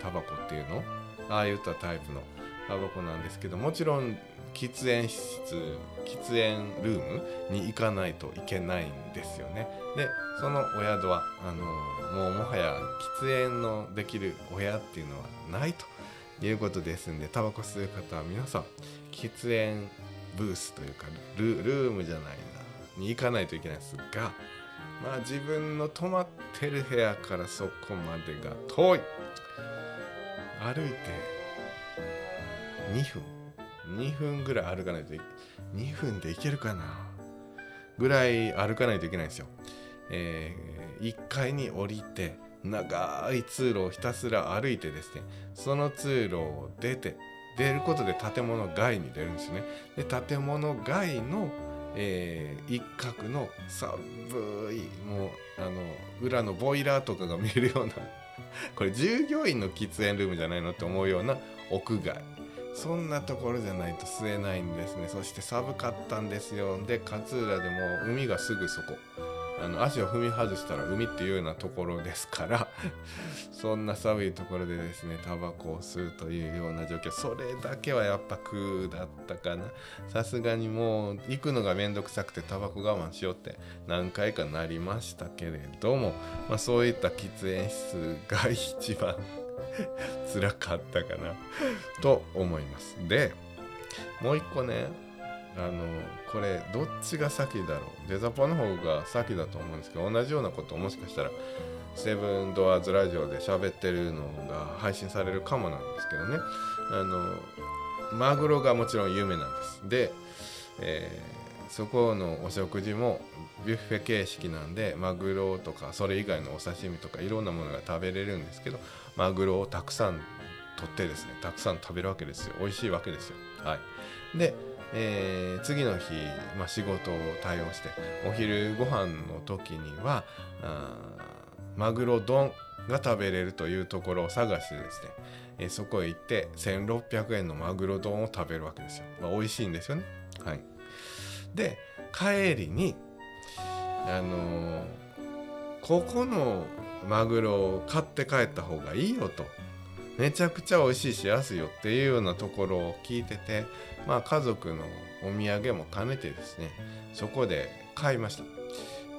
タバコっていうの？ああいったタイプのタバコなんですけどもちろん喫煙室喫煙ルームに行かないといけないんですよね。でそのお宿はあのもうもはや喫煙のできるお部屋っていうのはないということですんでタバコ吸う方は皆さん喫煙ブースというかルームじゃないに行かないといけないですがまあ自分の泊まってる部屋からそこまでが遠い歩いて2分2分ぐらい歩かないとい2分で行けるかなぐらい歩かないといけないんですよ。えー1階に降りて長い通路をひたすら歩いてですねその通路を出て出ることで建物外に出るんですね。で建物外の、えー一角の寒いもうあの裏のボイラーとかが見えるような これ従業員の喫煙ルームじゃないのって思うような屋外。そんなところじゃないと吸えないんですね。そして寒かったんですよ。で勝浦でも海がすぐそこ。あの足を踏み外したら海っていうようなところですから そんな寒いところでですねタバコを吸うというような状況。それだけはやっぱ苦だったかな。さすがにもう行くのがめんどくさくてタバコ我慢しようって何回かなりましたけれども、まあ、そういった喫煙室が一番 辛かったかなと思います。でもう一個ねあのこれどっちが先だろう？デザポの方が先だと思うんですけど同じようなことをもしかしたらセブンドアーズラジオで喋ってるのが配信されるかもなんですけどね。あのマグロがもちろん有名なんです。で、えー、そこのお食事もビュッフェ形式なんでマグロとかそれ以外のお刺身とかいろんなものが食べれるんですけどマグロをたくさん取ってですねたくさん食べるわけですよ。美味しいわけですよ。はい。でえー、次の日、まあ、仕事を対応してお昼ご飯の時にはマグロ丼が食べれるというところを探してですね、えー、そこへ行って1600円のマグロ丼を食べるわけですよ、まあ、美味しいんですよね。はい。で帰りにあのー、ここのマグロを買って帰った方がいいよと。めちゃくちゃ美味しいし安いよっていうようなところを聞いててまあ家族のお土産も兼ねてですねそこで買いました、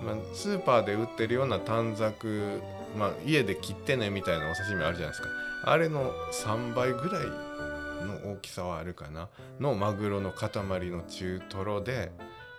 まあ、スーパーで売ってるような短冊まあ家で切ってねみたいなお刺身あるじゃないですか。あれの3倍ぐらいの大きさはあるかな。のマグロの塊の中トロで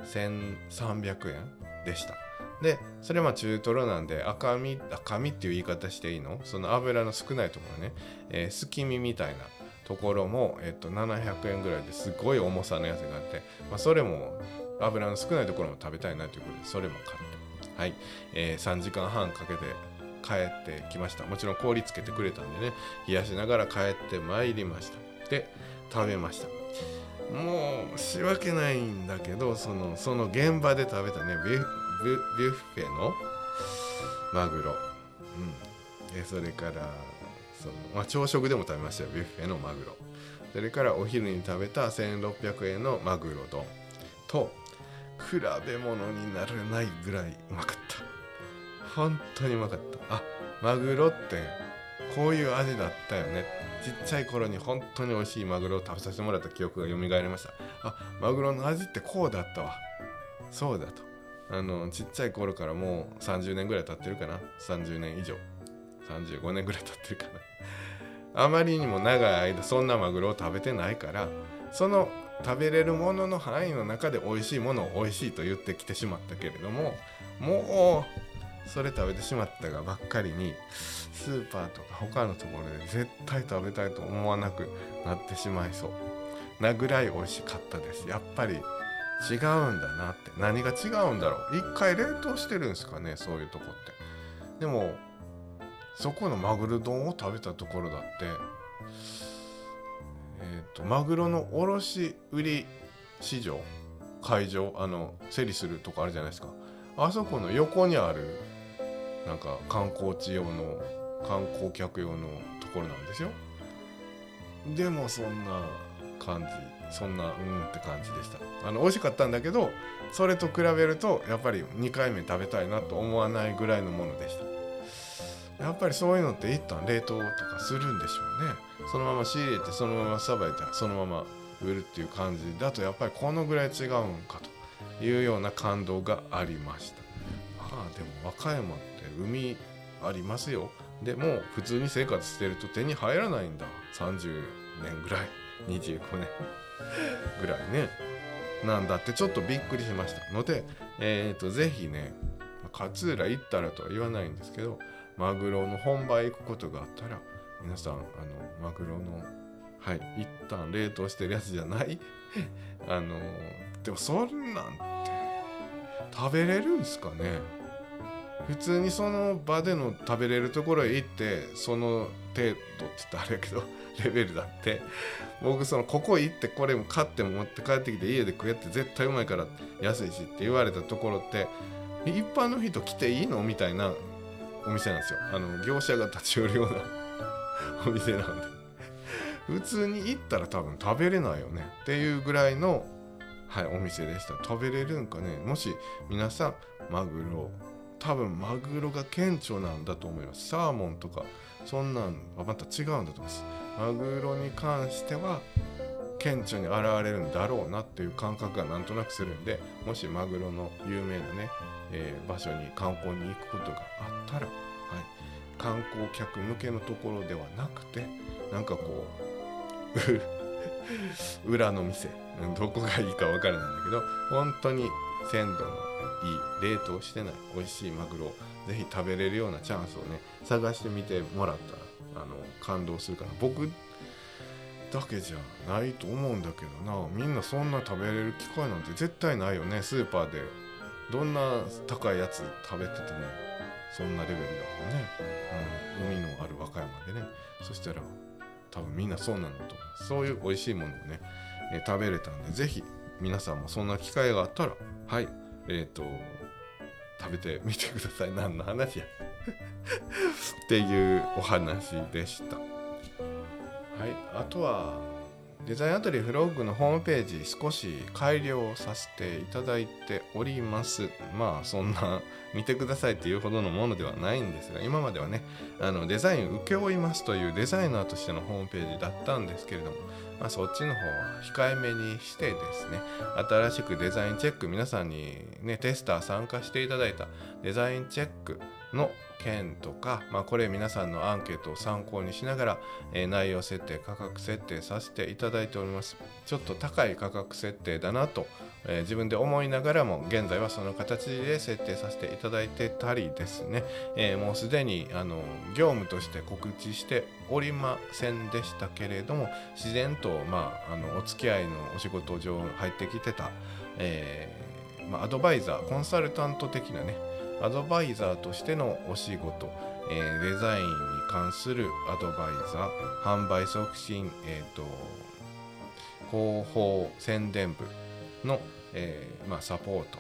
1300円でした。でそれは中トロなんで赤身赤身っていう言い方していいの？その油の少ないところね、えー、すき身みたいなところも、えっと、700円ぐらいですごい重さのやつがあって、まあ、それも油の少ないところも食べたいなということでそれも買ってはい、えー、3時間半かけて帰ってきました。もちろん氷つけてくれたんでね冷やしながら帰ってまいりました。で食べました。もう仕訳ないんだけどそのその現場で食べたねビュビュッフェのマグロ、うん、でそれからその、まあ、朝食でも食べましたよ。ビュッフェのマグロ。それからお昼に食べた1600円のマグロ丼。と比べ物にならないぐらいうまかった。本当にうまかった。あマグロってこういう味だったよね。ちっちゃい頃に本当に美味しいマグロを食べさせてもらった記憶が蘇りました。あマグロの味ってこうだったわ。そうだと。あのちっちゃい頃からもう30年ぐらい経ってるかな。30年以上。35年ぐらい経ってるかな。あまりにも長い間そんなマグロを食べてないからその食べれるものの範囲の中で美味しいものを美味しいと言ってきてしまったけれどももうそれ食べてしまったがばっかりにスーパーとか他のところで絶対食べたいと思わなくなってしまいそう。なぐらい美味しかったです。やっぱり違うんだなって。何が違うんだろう。一回冷凍してるんですかねそういうとこって。でもそこのマグロ丼を食べたところだってえ、ー、とマグロの卸売市場会場あの競りするとこあるじゃないですか。あそこの横にあるなんか観光地用の観光客用のところなんですよ。でもそんな感じそんなうんって感じでした。あの美味しかったんだけどそれと比べるとやっぱり2回目食べたいなと思わないぐらいのものでした。やっぱりそういうのって一旦冷凍とかするんでしょうね。そのまま仕入れてそのままさばいてそのまま売るっていう感じだとやっぱりこのぐらい違うんかというような感動がありました。ああでも和歌山って海ありますよ。でも普通に生活してると手に入らないんだ。30年ぐらい。25年。ぐらいね。なんだってちょっとびっくりしました。のでえっ、ー、とぜひね勝浦行ったらとは言わないんですけどマグロの本場へ行くことがあったら皆さんあのマグロのはい一旦冷凍してるやつじゃない？あのでもそんなんて食べれるんすかね？普通にその場での食べれるところへ行ってその程度って言ったらあれやけど レベルだって。僕そのここ行ってこれも買っても持って帰ってきて家で食えって絶対うまいから安いしって言われたところって一般の人来ていいの？みたいなお店なんですよ。あの業者が立ち寄るような お店なんで。普通に行ったら多分食べれないよね。っていうぐらいのはいお店でした。食べれるんかね。もし皆さんマグロ多分マグロが顕著なんだと思います。サーモンとかそんなんはまた違うんだと思います。マグロに関しては顕著に現れるんだろうなっていう感覚がなんとなくするんでもしマグロの有名なね、えー、場所に観光に行くことがあったら、はい、観光客向けのところではなくてなんかこう 裏の店どこがいいかわからないんだけど本当に鮮度のいい冷凍してない美味しいマグロをぜひ食べれるようなチャンスをね探してみてもらったらあの感動するから僕だけじゃないと思うんだけどな。みんなそんな食べれる機会なんて絶対ないよね。スーパーでどんな高いやつ食べててもそんなレベルだもんね、うん、海のある和歌山でね。そしたら多分みんなそうなんだと思う。そういう美味しいものをね、えー食べれたんでぜひ皆さんもそんな機会があったらはいえっ、と食べてみてください。何の話や。っていうお話でした。はいあとはデザインアトリエフロッグのホームページ少し改良させていただいております。まあそんな見てくださいっていうほどのものではないんですが今まではねあのデザイン請け負いますというデザイナーとしてのホームページだったんですけれども、まあ、そっちの方は控えめにしてですね新しくデザインチェック皆さんにねテスター参加していただいたデザインチェックの件とか、まあ、これ皆さんのアンケートを参考にしながら、えー内容設定価格設定させていただいております。ちょっと高い価格設定だなと、えー自分で思いながらも現在はその形で設定させていただいてたりですね、えーもうすでにあの業務として告知しておりませんでしたけれども自然と、まあ、あのお付き合いのお仕事上入ってきてた、えーまあ、アドバイザーコンサルタント的なねアドバイザーとしてのお仕事、えーデザインに関するアドバイザー販売促進、えー、と広報宣伝部の、えーまあ、サポート、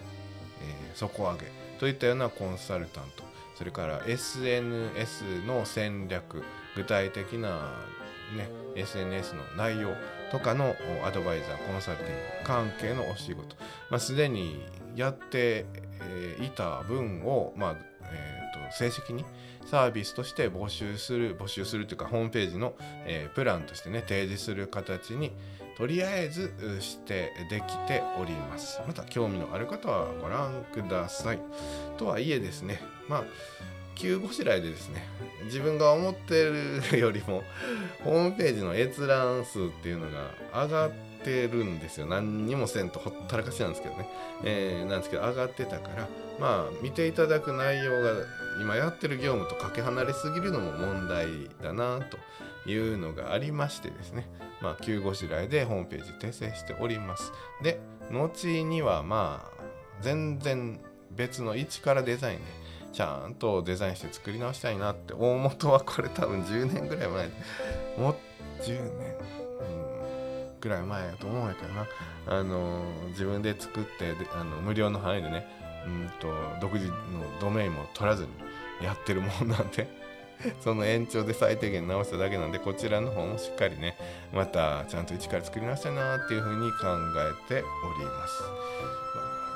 えー底上げといったようなコンサルタントそれから SNS の戦略具体的な、ね、SNS の内容とかのアドバイザーコンサルティング関係のお仕事、まあ、すでにやって、えーいた分を、まあえーと正式にサービスとして募集する募集するというかホームページの、えープランとしてね提示する形にとりあえずしてできております。また興味のある方はご覧ください。とはいえですねまあ急ごしらえでですね自分が思ってるよりもホームページの閲覧数っていうのが上がってるんですよ。何にもせんとほったらかしなんですけどね、えーなんですけど上がってたからまあ見ていただく内容が今やってる業務とかけ離れすぎるのも問題だなというのがありましてですね。まあ急ごしらえでホームページ訂正しております。で後にはまあ全然別の一からデザインでちゃんとデザインして作り直したいなって大元はこれ多分10年ぐらい前もう10年、うん、ぐらい前やと思うんやけどな。あの自分で作ってであの無料の範囲でねうんと独自のドメインも取らずにやってるもんなんで その延長で最低限直しただけなんでこちらの方もしっかりねまたちゃんと一から作り直したいなっていうふうに考えております、ま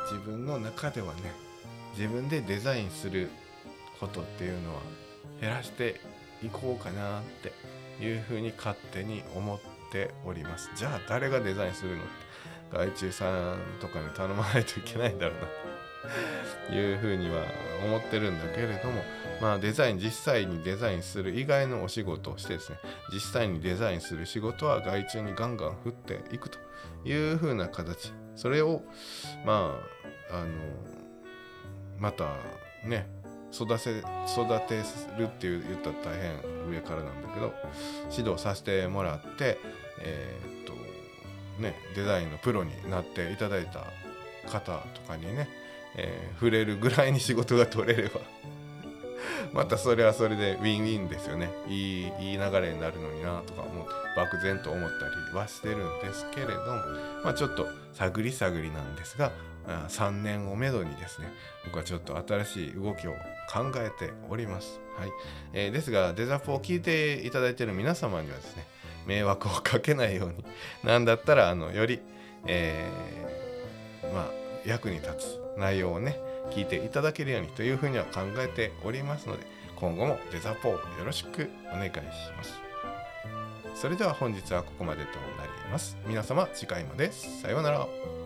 あ、自分の中ではね自分でデザインすることっていうのは減らしていこうかなっていうふうに勝手に思っております。じゃあ誰がデザインするのって外注さんとかに頼まないといけないんだろうな。というふうには思ってるんだけれどもまあデザイン実際にデザインする以外のお仕事をしてですね実際にデザインする仕事は外注にガンガン振っていくというふうな形。それをまああのまたね育て育てるって言ったら大変上からなんだけど指導させてもらってえーっとねデザインのプロになっていただいた方とかにね、えー触れるぐらいに仕事が取れれば またそれはそれでウィンウィンですよね。いいいい流れになるのになとか思漠然と思ったりはしてるんですけれどもまあちょっと探り探りなんですが3年をめどにですね僕はちょっと新しい動きを考えております、はい。えーですがデザポを聞いていただいている皆様にはですね迷惑をかけないようになんだったらあのより、えーまあ役に立つ内容をね聞いていただけるようにというふうには考えておりますので今後もデザポをよろしくお願いします。それでは本日はここまでとなります。皆様次回までさようなら。